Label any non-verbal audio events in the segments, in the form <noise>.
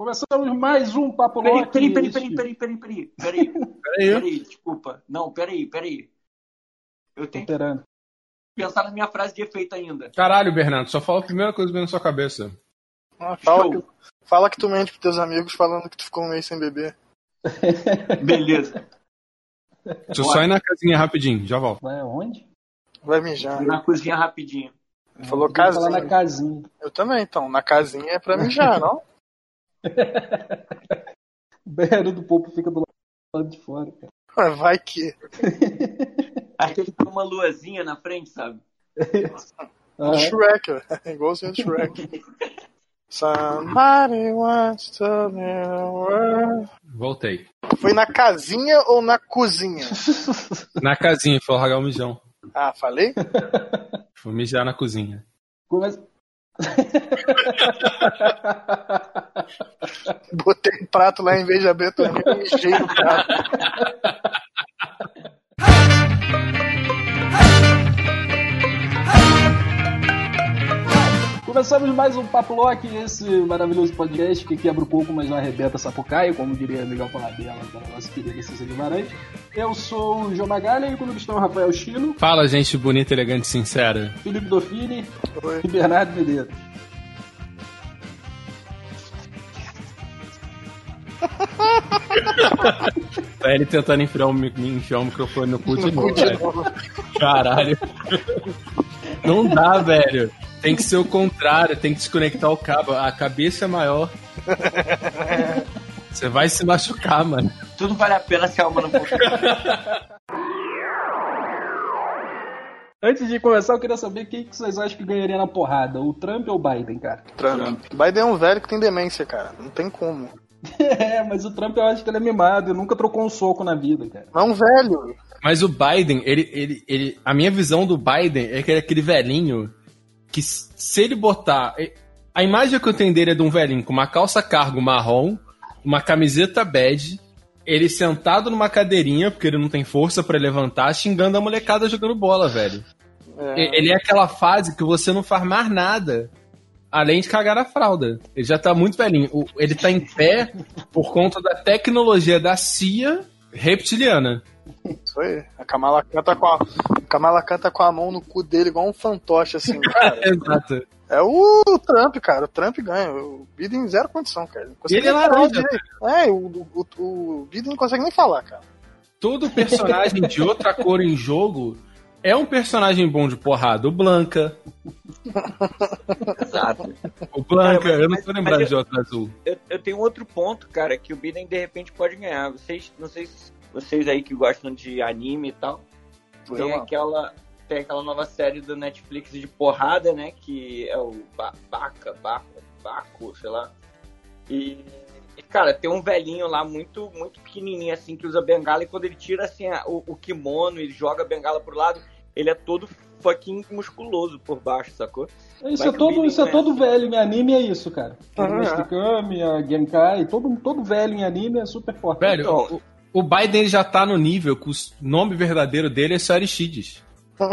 Começamos mais um Papo Peraí, Loki. peraí, peraí, peraí, peraí, peraí, peraí, peraí, Peraí. peraí, desculpa. Não, peraí, peraí. Eu tenho que Esperando. pensar na minha frase de efeito ainda. Caralho, Bernardo, só fala a primeira coisa que vem na sua cabeça. Ah, fala, que, fala que tu mente pros teus amigos falando que tu ficou um mês sem beber. <laughs> Beleza. Deixa eu só ir na casinha rapidinho, já volto. Vai aonde? Vai mijar. Na cozinha rapidinho. Ele falou que casinha. na casinha. Eu também, então. Na casinha é pra mijar, não? <laughs> O banheiro do povo fica do lado de fora, cara. Ué, Vai que. <laughs> Acho que ele tem uma luazinha na frente, sabe? <laughs> Ah, Shrek, é igualzinho do Shrek. Somebody wants to world. Voltei. Foi na casinha ou na cozinha? Na casinha, foi largar o mijão. Ah, falei? Fui mijar na cozinha. Começa... <laughs> Botei um prato lá em vez de eu mijei no prato. <laughs> Começamos mais um Papo Loki, esse maravilhoso podcast que quebra o coco, mas não arrebenta sapucaia, como diria Miguel Paladela, da nossa querida Cissa Guimarães. Eu sou o João Magalha e comigo estão o Rafael Chino, Fala, gente bonita, elegante e sincera. Felipe Dofini Oi. e Bernardo Medeiros. <laughs> Tá ele tentando enfiar o, enfiar o microfone no cu de novo, velho. novo. Caralho. Não dá, velho. Tem que ser o contrário, tem que desconectar o cabo. A cabeça é maior. <laughs> Você vai se machucar, mano. Tudo vale a pena se a alma não for. <laughs> Antes de começar, eu queria saber quem que vocês acham que ganharia na porrada, o Trump ou o Biden, cara? Trump. Biden é um velho que tem demência, cara. Não tem como. <laughs> É, mas o Trump eu acho que ele é mimado, ele nunca trocou um soco na vida, cara. É um velho. Mas o Biden, ele, ele, ele. A minha visão do Biden é que ele é aquele velhinho que se ele botar. A imagem que eu tenho dele é de um velhinho com uma calça cargo marrom, uma camiseta bege, ele sentado numa cadeirinha, porque ele não tem força pra levantar, xingando a molecada jogando bola, velho. É. Ele é aquela fase que você não faz mais nada. Além de cagar a fralda. Ele já tá muito velhinho. Ele tá em pé por conta da tecnologia da CIA reptiliana. Isso aí. A Kamala canta com a, a Kamala canta com a mão no cu dele igual um fantoche, assim, <laughs> cara. Exato. É o Trump, cara. O Trump ganha. O Biden zero condição, cara. Ele é laranja, direito. É, o, o, o Biden não consegue nem falar, cara. todo personagem de outra cor em jogo é um personagem bom de porrada. O Blanca. Exato. O Blanca, É, mas- eu não tô lembrado mas de outro azul. Eu, eu tenho outro ponto, cara, que o Biden de repente pode ganhar. Vocês, não sei se vocês aí que gostam de anime e tal, tem aquela, tem aquela nova série do Netflix de porrada, né? Que é o ba Baca, Baco, Baco, sei lá. E, e, cara, tem um velhinho lá muito, muito pequenininho assim que usa bengala e quando ele tira assim a- o, o kimono e joga a bengala pro lado, ele é todo fucking musculoso por baixo, sacou? Isso Vai é todo, isso é ganha. todo velho em anime, é isso, cara. Ah, O é. Kami, a Genkai, todo, todo velho em anime é super forte. Velho, Então- o, o Biden já tá no nível que o nome verdadeiro dele é só Aristides. <laughs>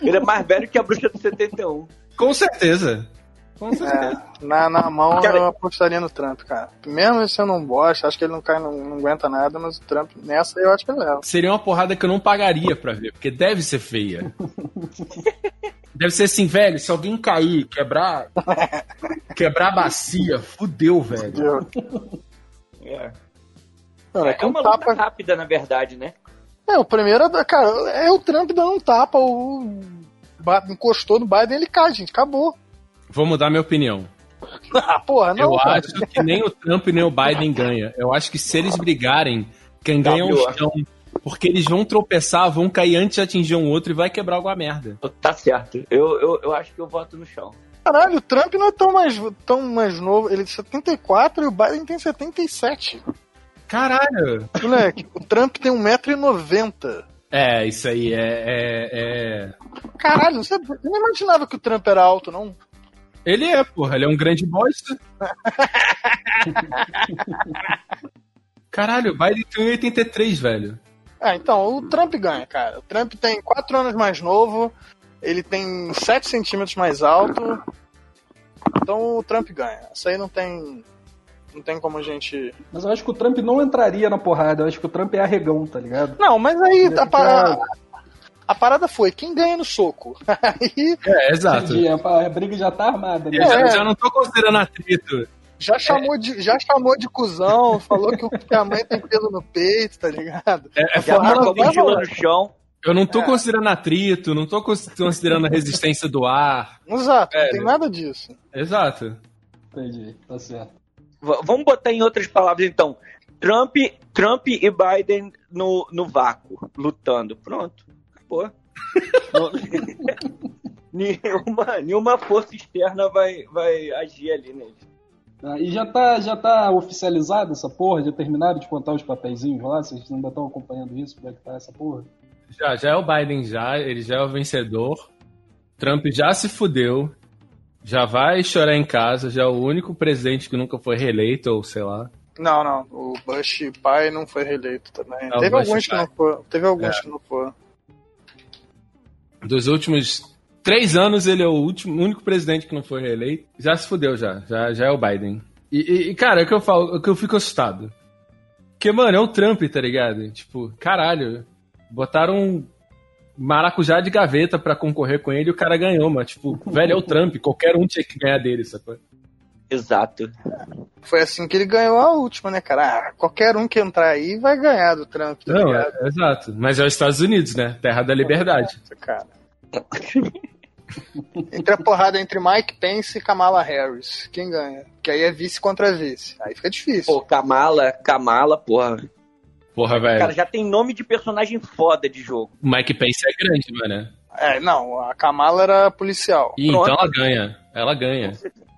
Ele é mais velho que a bruxa do 71. Com certeza. Com certeza. É, na, na mão Cara- eu apostaria no Trump, cara. Mesmo se eu não gosto, acho que ele não cai, não, não aguenta nada, mas o Trump, nessa eu acho que ele leva. Seria uma porrada que eu não pagaria pra ver, porque deve ser feia. <laughs> Deve ser assim, velho, se alguém cair, quebrar. <laughs> Quebrar a bacia, fudeu, velho. Entendeu? É. Mano, é É que um uma luta tapa. rápida, na verdade, né? É, o primeiro, é- cara, é o Trump dando um tapa, o. Encostou no Biden, ele cai, gente. Acabou. Vou mudar minha opinião. <laughs> Ah, porra, não. eu cara. acho que nem o Trump nem o Biden ganha. Eu acho que se eles brigarem, quem ganha é o chão. Porque eles vão tropeçar, vão cair antes de atingir um outro e vai quebrar alguma merda. Tá certo. Eu, eu, eu acho que eu voto no chão. Caralho, o Trump não é tão mais, tão mais novo. Ele é de 74 e o Biden tem 77. Caralho! Moleque, o Trump tem 1,90m. É, isso aí é. é, é... Caralho, você, eu não imaginava que o Trump era alto, não. Ele é, porra, ele é um grande bosta. <laughs> Caralho, o Biden tem 83, velho. Ah, então, o Trump ganha, cara. O Trump tem 4 anos mais novo, ele tem 7 centímetros mais alto. Então o Trump ganha. Isso aí não tem. Não tem como a gente. Mas eu acho que o Trump não entraria na porrada. Eu acho que o Trump é arregão, tá ligado? Não, mas aí Ia a ficar- parada, a parada foi quem ganha no soco. <laughs> Aí É, exato. Entendi, a, briga já tá armada, né? Eu já, É. já não tô considerando atrito. já chamou de, já chamou de cuzão, falou que, o- que a mãe tem pelo no peito, tá ligado? É, é Já forma- marcou a vai mochila rolar. no chão. eu não tô É. considerando atrito, não tô cons- considerando a resistência do ar. Exato, não É, tem né? nada disso. Exato. Entendi, tá certo. Vamos botar em outras palavras, então. Trump, Trump e Biden no, no vácuo, lutando. Pronto. Acabou. <laughs> Nenhuma, nenhuma força externa vai, vai agir ali neles. Ah, e já tá, já tá oficializado essa porra? Já terminaram de contar os papeizinhos lá? Vocês ainda estão acompanhando isso? Como é que tá essa porra? Já, já é o Biden já, ele já é o vencedor. Trump já se fudeu. Já vai chorar em casa, já é o único presidente que nunca foi reeleito, ou sei lá. Não, não. O Bush pai não foi reeleito também. Não, teve alguns que não foram. Teve alguns É. que não foram. Dos últimos três anos, ele é o último, único presidente que não foi reeleito. Já se fudeu, já. Já, já é o Biden. E, e- e, cara, é o que eu falo, é o que eu fico assustado. Porque, mano, é o Trump, tá ligado? Tipo, caralho. Botaram maracujá de gaveta pra concorrer com ele e o cara ganhou, mas, tipo, velho, é o Trump. Qualquer um tinha que ganhar dele, sacou? Exato. Foi assim que ele ganhou a última, né, cara? Ah, qualquer um que entrar aí vai ganhar do Trump, tá Não, ligado? é, exato. Mas é os Estados Unidos, né? Terra da liberdade. Cara. Entre a porrada entre Mike Pence e Kamala Harris. Quem ganha? Que aí é vice contra vice. Aí fica difícil. Pô, Kamala, Kamala, porra. Porra, velho. Cara, já tem nome de personagem foda de jogo. O Mike Pence é grande, mano. É, não, a Kamala era policial. E Pronto. então ela ganha. Ela ganha.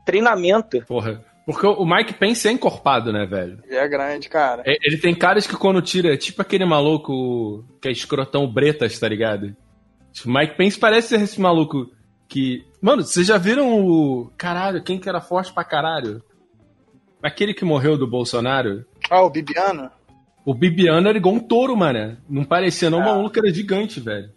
Treinamento. Porra. Porque o Mike Pence é encorpado, né, velho? E é grande, cara. É, Ele tem caras que quando tira, tipo aquele maluco que é escrotão Bretas, tá ligado? Tipo, Mike Pence parece ser esse maluco que. Mano, vocês já viram o. Caralho, quem que era forte pra caralho? Aquele que morreu do Bolsonaro? Ah, o Bibiano? O Bibiano era igual um touro, mano. Não parecia, não. O Ah. maluco era gigante, velho.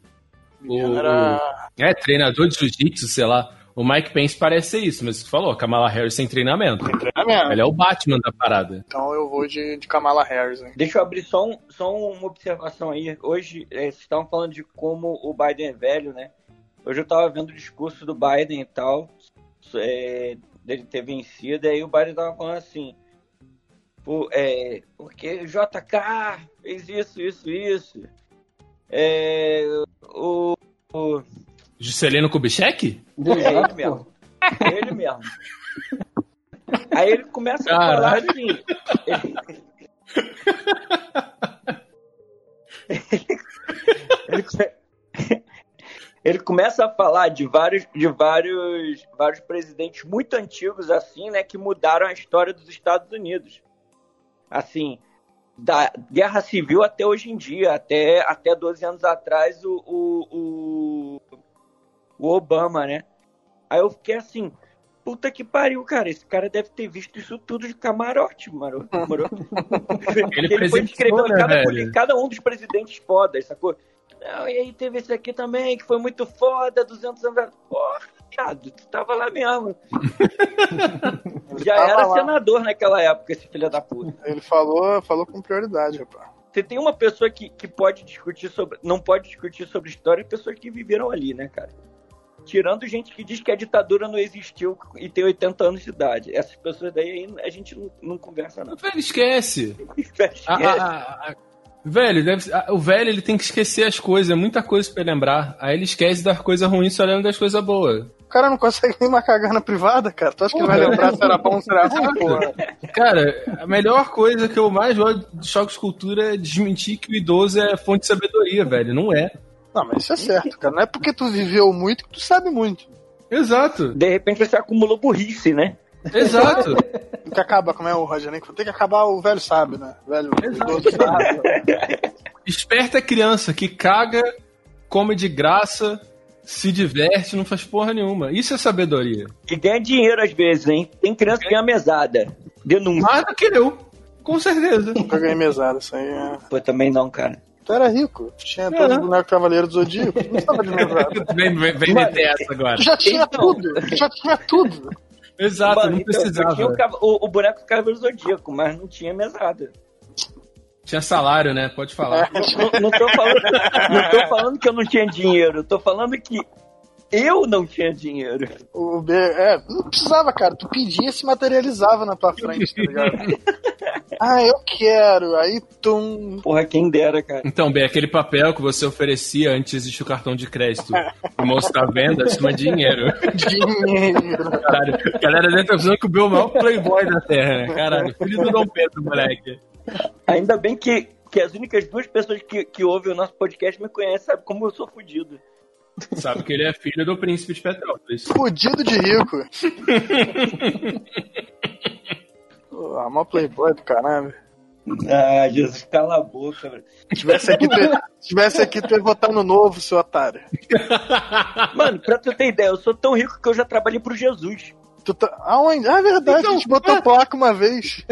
Bibiano O- era. É, treinador de jiu-jitsu, sei lá. O Mike Pence parece ser isso, mas você falou, Kamala Harris sem treinamento. Tem treinamento. Ele é o Batman da parada. Então eu vou de, de Kamala Harris, hein? Deixa eu abrir só, um- só uma observação aí. Hoje, é, vocês estavam falando de como o Biden é velho, né? Hoje eu tava vendo o discurso do Biden e tal, é, dele ter vencido, e aí o Biden tava falando assim, pô, é, porque JK fez isso, isso, isso. É, o, o- Juscelino Kubitschek? Exato, mesmo. ele mesmo. Aí ele começa a falar Caralho. assim. Ele, ele- ele começa a falar de vários, de vários, vários presidentes muito antigos assim, né, que mudaram a história dos Estados Unidos. Assim, da guerra civil até hoje em dia, até, até 12 anos atrás, o, o, o, o Obama, né? Aí eu fiquei assim, puta que pariu, cara. Esse cara deve ter visto isso tudo de camarote, mano. moro? <laughs> Ele foi descrevendo né, cada, cada um dos presidentes fodas, sacou? Não, e aí teve esse aqui também, que foi muito foda, 200 anos. atrás. Viado, tu tava lá mesmo. <laughs> Já era lá. senador naquela época, esse filho da puta. Ele falou, falou com prioridade, rapaz. Você tem uma pessoa que, que pode discutir sobre. Não pode discutir sobre história, pessoas que viveram ali, né, cara? Tirando gente que diz que a ditadura não existiu e tem 80 anos de idade. Essas pessoas daí a gente não, não conversa, não. Velho, esquece. Esquece. A- a- a- a- velho, deve- a- o velho ele tem que esquecer as coisas, é muita coisa pra ele lembrar. Aí ele esquece das coisas ruins só lembra das coisas boas. O cara não consegue nem uma cagana privada, cara. Tu acha que ele vai lembrar se era bom ou se era ruim, porra? Cara, a melhor coisa que eu mais gosto de choque de cultura é desmentir que o idoso é fonte de sabedoria, velho. Não é. Não, mas isso é certo, cara. Não é porque tu viveu muito que tu sabe muito. Exato, De repente você acumulou burrice, né? exato. Tem que acabar, como é o Roger, né? Tem que acabar o velho sábio, né? Velho idoso sábio. Esperta é criança que caga, come de graça, se diverte, não faz porra nenhuma. Isso é sabedoria. E ganha dinheiro às vezes, hein? Tem criança que ganha mesada. Denúncia. Mais do que eu, com certeza. Nunca ganhei mesada, isso aí é... Pô, também não, cara. Tu era rico. Tu tinha É. os bonecos Cavaleiro do Zodíaco. Não precisava de mesada. <laughs> Vem, vem, vem meter essa agora. Tu já tinha Então. tudo. Tu já tinha tudo. Exato, Mano, não então, eu precisava. tinha o, o, o boneco do Cavaleiro Zodíaco, mas não tinha mesada. Tinha salário, né? Pode falar. <laughs> Não, não tô falando, não tô falando que eu não tinha dinheiro, eu tô falando que eu não tinha dinheiro. O B, é, não precisava, cara. Tu pedia e se materializava na tua frente, tá ligado? <laughs> ah, eu quero. Aí tum. Porra, quem dera, cara. Então, bem, aquele papel que você oferecia antes de o cartão de crédito. O moço tá vendo, chama dinheiro. Dinheiro. Caralho, a galera deve estar pensando que o Bill é o maior playboy da Terra, né? Caralho, filho do Dom Pedro, moleque. Ainda bem que, que as únicas duas pessoas que, que ouvem o nosso podcast me conhecem, sabe como eu sou fudido. Sabe que ele é filho do príncipe de Petrópolis. Fudido de rico. <laughs> Pô, a mó playboy do caralho. Ah, Jesus, cala a boca, velho. Se tivesse aqui, tu, se tivesse aqui, tu ia votar no novo, seu otário. Mano, pra tu ter ideia, eu sou tão rico que eu já trabalhei pro Jesus. Tu tá... Aonde? Ah, é verdade, a gente botou placa uma vez.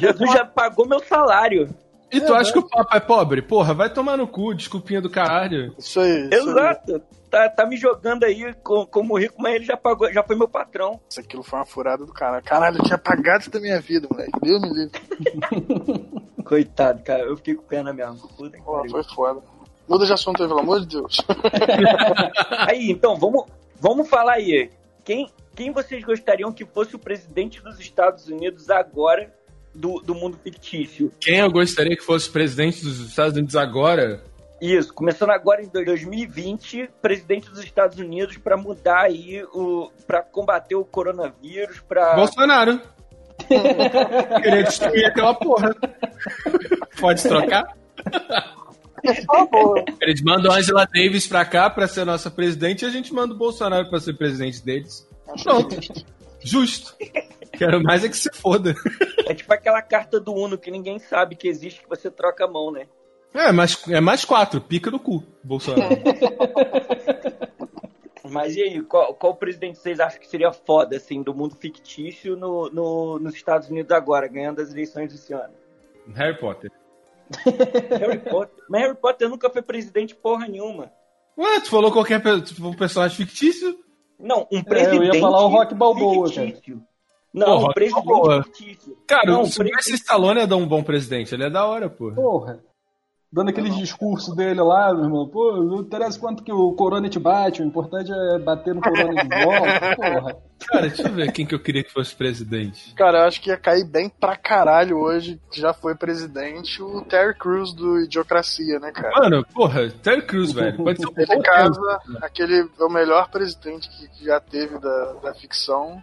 Jesus já pagou meu salário. E tu acha que o Papa é pobre? Porra, vai tomar no cu, desculpinha do caralho. Isso aí. Isso aí. Exato. Tá, tá me jogando aí co- como rico, mas ele já pagou, já foi meu patrão. Isso aquilo foi uma furada do caralho. Caralho, eu tinha apagado isso da minha vida, moleque. Deus me livre. <laughs> Coitado, cara, eu fiquei com pena mesmo. Puta que Pô, foi foda. Muda de assunto aí, pelo amor de Deus. <laughs> Aí, então, vamos, vamos falar aí. Quem, quem vocês gostariam que fosse o presidente dos Estados Unidos agora do, do mundo fictício? Quem eu gostaria que fosse presidente dos Estados Unidos agora? Isso, começando agora em 2020, presidente dos Estados Unidos para mudar aí o para combater o coronavírus, para Bolsonaro. <laughs> Queria destruir aquela porra. Pode trocar? Por favor. Eles mandam Angela Davis pra cá pra ser nossa presidente e a gente manda o Bolsonaro pra ser presidente deles. Pronto. <laughs> Justo. Quero mais é que se foda. é tipo aquela carta do Uno que ninguém sabe que existe que você troca a mão, né? É, mas é mais quatro. Pica no cu, Bolsonaro. <laughs> Mas e aí, qual, qual presidente vocês acham que seria foda, assim, do mundo fictício no, no- nos Estados Unidos agora, ganhando as eleições esse ano? Harry Potter. <laughs> Harry Potter. Mas Harry Potter nunca foi presidente porra nenhuma. Ué, tu falou qualquer tipo, personagem fictício? Não, um É, eu presidente. ia falar o Rock Balboa, fictício. Não, Pô, um Rock presidente. Cara, não, o um Sylvester Stallone é um bom presidente. Ele é da hora, pô. Porra. Dando aqueles discursos dele lá, meu irmão. Pô, não interessa quanto que o Corona te bate, o importante é bater no Corona de volta. <laughs> Porra. Cara, deixa eu ver quem que eu queria que fosse presidente. Cara, eu acho que ia cair bem pra caralho hoje, que já foi presidente, o Terry Crews do Idiocracia, né, cara? Mano, porra, Terry Crews, velho. Pode ser um Ele casa, aquele é o melhor presidente que, que já teve da, da ficção.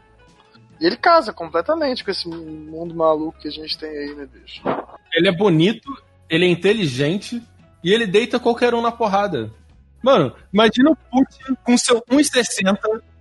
E ele casa completamente com esse mundo maluco que a gente tem aí, né, bicho? Ele é bonito, ele é inteligente e ele deita qualquer um na porrada. Mano, imagina o Putin com seu 1,60.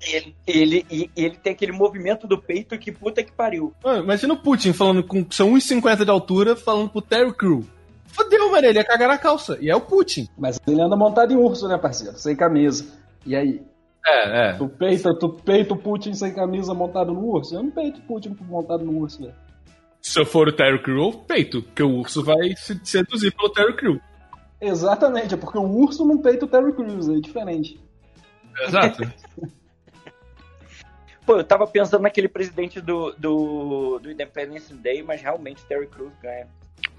Ele, ele, e- ele tem aquele movimento do peito que puta que pariu. Mano, imagina o Putin falando com seu 1,50 de altura, falando pro Terry Crew. Fodeu, mano, ele ia cagar na calça. E é o Putin. Mas ele anda montado em urso, né, parceiro? Sem camisa. E aí? É, é. Tu peita, tu peita o Putin sem camisa montado no urso? Eu não peito o Putin montado no urso, velho. Se eu for o Terry Crew, eu peito, porque o urso vai se seduzir pelo Terry Crew. Exatamente, é porque o urso não peita o Terry Crews, é diferente. Exato. <laughs> Pô, eu tava pensando naquele presidente do, do, do Independence Day, mas realmente Terry Crews ganha.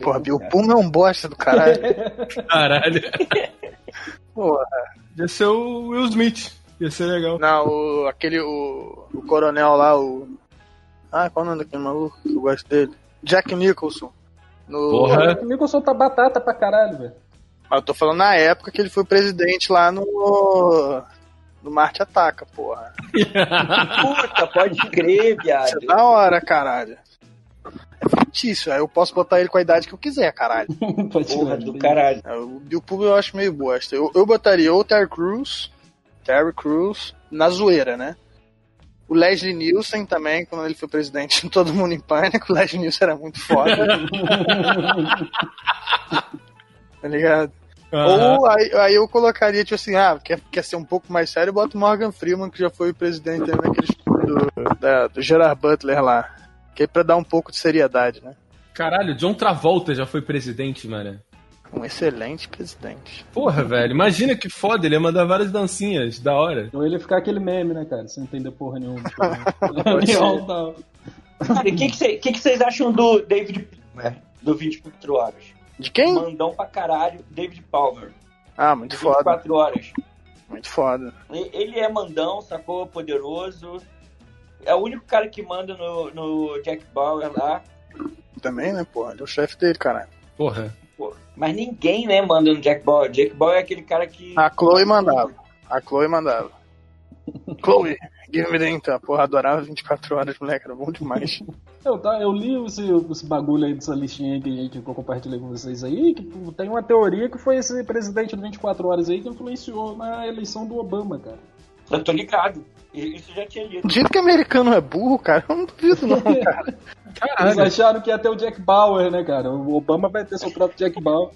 Porra, Bill Puma é um bosta do caralho. <laughs> Caralho. Porra. Ia ser o Will Smith. Ia ser legal. Não, o, aquele, o, o coronel lá, o... Ah, qual é o nome daquele maluco que eu gosto dele? Jack Nicholson. No... Porra. O Nicholson tá batata pra caralho, velho. Mas eu tô falando na época que ele foi presidente lá no... No Marte Ataca, porra. Puta, pode crer, viado. Isso é da hora, caralho. É fictício, aí eu posso botar ele com a idade que eu quiser, caralho. <laughs> Pode Porra do caralho. É, O Bill Pullman eu acho meio bosta. Eu, eu botaria ou o Terry Crews, Terry Crews, na zoeira, né? O Leslie Nielsen também, quando ele foi presidente, <laughs> todo mundo em pânico. O Leslie Nielsen era muito foda. <laughs> tá ligado? Aham. Ou aí, aí eu colocaria, tipo assim, ah, quer, quer ser um pouco mais sério, bota o Morgan Freeman, que já foi presidente também naquele filme do, da- do Gerard Butler lá. Que é pra dar um pouco de seriedade, né? Caralho, John Travolta já foi presidente, mano. Um excelente presidente. Porra, velho, imagina que foda, ele ia mandar várias dancinhas, da hora. Ou ele ia ficar aquele meme, né, cara? Sem entender porra nenhuma. <laughs> Cara, e o que, que, cê- que que vocês acham do David Palmer, do 24 horas? De quem? Mandão pra caralho, David Palmer. Ah, muito do foda. 24 horas. Muito foda. Ele é mandão, sacou? Poderoso. É o único cara que manda no, no Jack Bauer lá. Também, né, porra? Ele é o chefe dele, caralho. Porra. Mas ninguém, né, manda no Jack Bauer. Jack Bauer é aquele cara que. A Chloe mandava. A Chloe mandava. <laughs> Chloe, give me the então. Porra, adorava 24 horas, moleque. Era bom demais. Eu, tá, eu li esse, esse bagulho aí dessa listinha que, a gente, que eu compartilhei com vocês aí, que tem uma teoria que foi esse presidente do 24 horas aí que influenciou na eleição do Obama, cara. Eu tô ligado. Isso já tinha lido. Do jeito que americano é burro, cara, eu não duvido não, <laughs> cara. Eles Caralho. acharam que ia ter o Jack Bauer, né, cara? O Obama vai ter seu próprio Jack Bauer.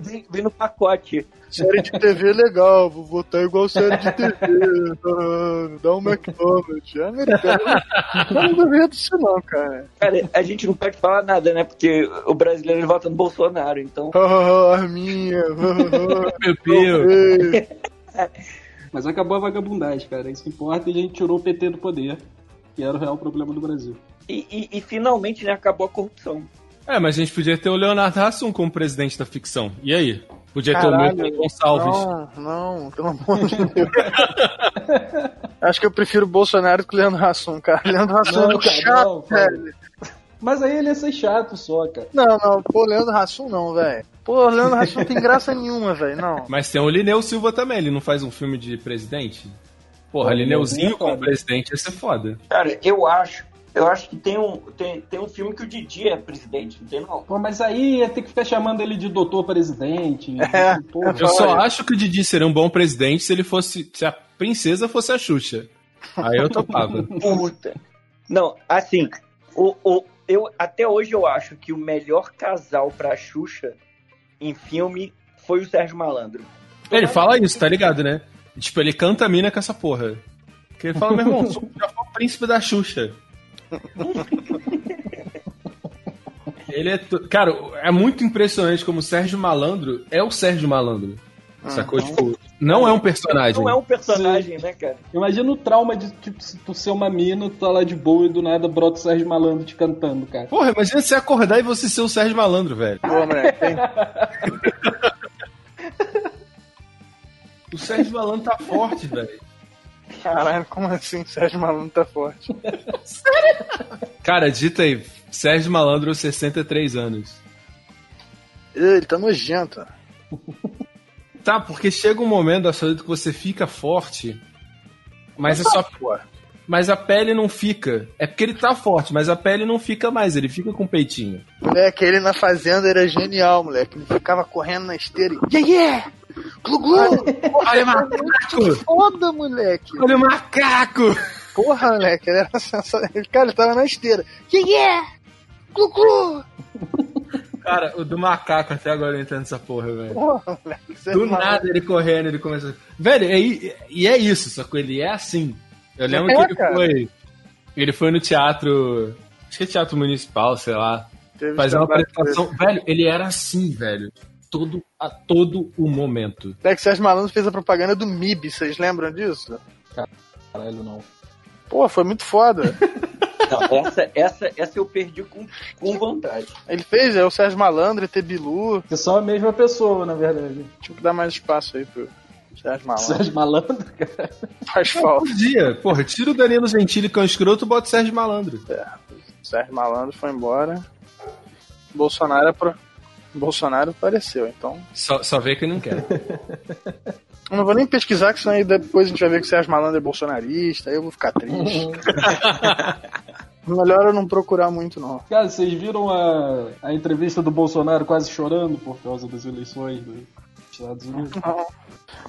Vem, vem no pacote. Série de TV é legal, vou votar igual série de TV. <laughs> Dá um McDonald's. É americano. Eu não duvido disso não, cara. Cara, a gente não pode falar nada, né? Porque o brasileiro ele vota no Bolsonaro, então. <laughs> Arminha. Pepeu. Mas acabou a vagabundagem, cara. Isso que importa e a gente tirou o PT do poder, que era o real problema do Brasil. E, e- e finalmente, né, acabou a corrupção. É, mas a gente podia ter o Leonardo Hassum como presidente da ficção. E aí? Podia ter Caralho, o Milton Gonçalves. Não, não, pelo amor de Deus. <laughs> Acho que eu prefiro o Bolsonaro que o Leandro Hassum, cara. Leandro Hassum é Não, muito cara, chato, não, cara. velho. Mas aí ele ia ser chato só, cara. Não, não, pô, Leandro Hassum não, velho. Pô, Leandro <laughs> Hassum não tem graça nenhuma, velho, não. Mas tem o Lineu Silva também, ele não faz um filme de presidente? Porra, Lineuzinho é como presidente ia ser foda. Cara, eu acho. Eu acho que tem um, tem, tem um filme que o Didi é presidente, não tem não? Pô, mas aí ia ter que ficar chamando ele de doutor presidente. É, Porra. Eu só acho que o Didi seria um bom presidente se ele fosse. Se a princesa fosse a Xuxa. Aí eu topava. <laughs> Puta. Não, assim, o, o, eu, até hoje eu acho que o melhor casal pra Xuxa em filme foi o Sérgio Malandro. ele fala isso, tá ligado, né? Tipo, ele canta a mina com essa porra. Porque ele fala, meu irmão, sou já foi o príncipe da Xuxa. <laughs> Ele é. to- Cara, é muito impressionante como o Sérgio Malandro é o Sérgio Malandro. Sacou? Tipo, não é um personagem. Não é um personagem, né, cara? Imagina o trauma de tipo, se tu ser uma mina, tu tá lá de boa e do nada brota o Sérgio Malandro te cantando, cara. Porra, imagina você acordar e você ser o Sérgio Malandro, velho. Pô, moleque, tem... <laughs> O Sérgio Malandro tá forte, velho. Caralho, como assim? Sérgio Malandro tá forte. <laughs> Cara, dita aí, Sérgio Malandro, 63 anos. Ele tá nojento. <laughs> Tá, porque chega um momento da sua vida que você fica forte, mas é só. Pô, Mas a pele não fica. É porque ele tá forte, mas a pele não fica mais, ele fica com peitinho. moleque, ele na fazenda era genial, moleque. Ele ficava correndo na esteira e... Yeah, yeah! Glu, glu! Olha o macaco! Foda, moleque! Olha o macaco! Porra, moleque, ele era sensacional. Cara, ele tava na esteira. Yeah, yeah! Glu, glu! Cara, o do macaco até agora eu entendo essa porra, velho. Porra, moleque. Do é maluco. nada ele correndo, ele começa. Velho, e, e é isso, só que ele é assim. Eu lembro É, que ele cara. foi. Ele foi no teatro. Acho que é teatro municipal, sei lá. Teve Fazer uma apresentação. Velho, ele era assim, velho. Todo, a todo o momento. Moleque, Sérgio Malandro fez a propaganda do MIB, vocês lembram disso? Caralho, não. Pô, foi muito foda. <laughs> Não, essa, essa, essa eu perdi com, com vontade. Ele fez, é o Sérgio Malandro, ET Bilu. Que são a mesma pessoa, na verdade. Tipo, dá mais espaço aí pro Sérgio Malandro. Sérgio Malandro, cara. Faz falta. Podia. Porra, tira o Danilo Gentili, que é um escroto, bota o Sérgio Malandro. Sérgio Malandro foi embora. Bolsonaro, apro... Bolsonaro apareceu, então. Só, só vê que não quer. <laughs> Eu não vou nem pesquisar, que senão aí depois a gente vai ver que o Sérgio Malandro é bolsonarista, aí eu vou ficar triste. <laughs> Melhor eu não procurar muito, não. Cara, vocês viram a, a entrevista do Bolsonaro quase chorando por causa das eleições dos Estados Unidos? <laughs> Não.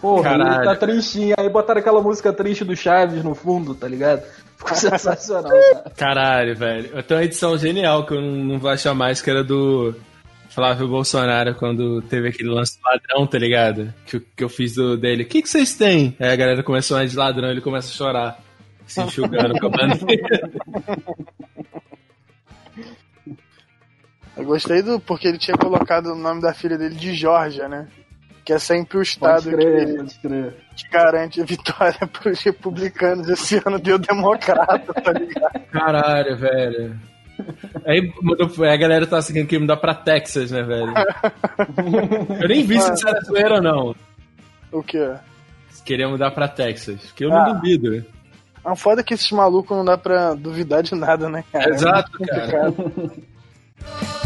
Porra, Caralho. ele tá tristinho. Aí botaram aquela música triste do Chaves no fundo, tá ligado? Ficou <laughs> sensacional, cara. Caralho, velho. Eu tenho uma edição genial que eu não, não vou achar mais, que era do Flávio Bolsonaro, quando teve aquele lance do ladrão, tá ligado? Que, eu- que eu fiz do, dele. O que, que vocês têm? Aí a galera começa a de ladrão, ele começa a chorar. Se enxugando com a bandeira. Eu gostei do. porque ele tinha colocado o nome da filha dele de Georgia, né? Que é sempre o estado crer, que, que garante a vitória <laughs> pros republicanos. Esse ano deu democrata, tá ligado? Caralho, velho. Aí a galera tá seguindo que mudar pra Texas, né, velho? <laughs> Eu nem vi se isso era zoeira ou não. O quê? Queria mudar pra Texas. Que eu Ah. não duvido. A foda é que esses malucos não dá pra duvidar de nada, né, cara? Exato, É cara. complicado. <laughs>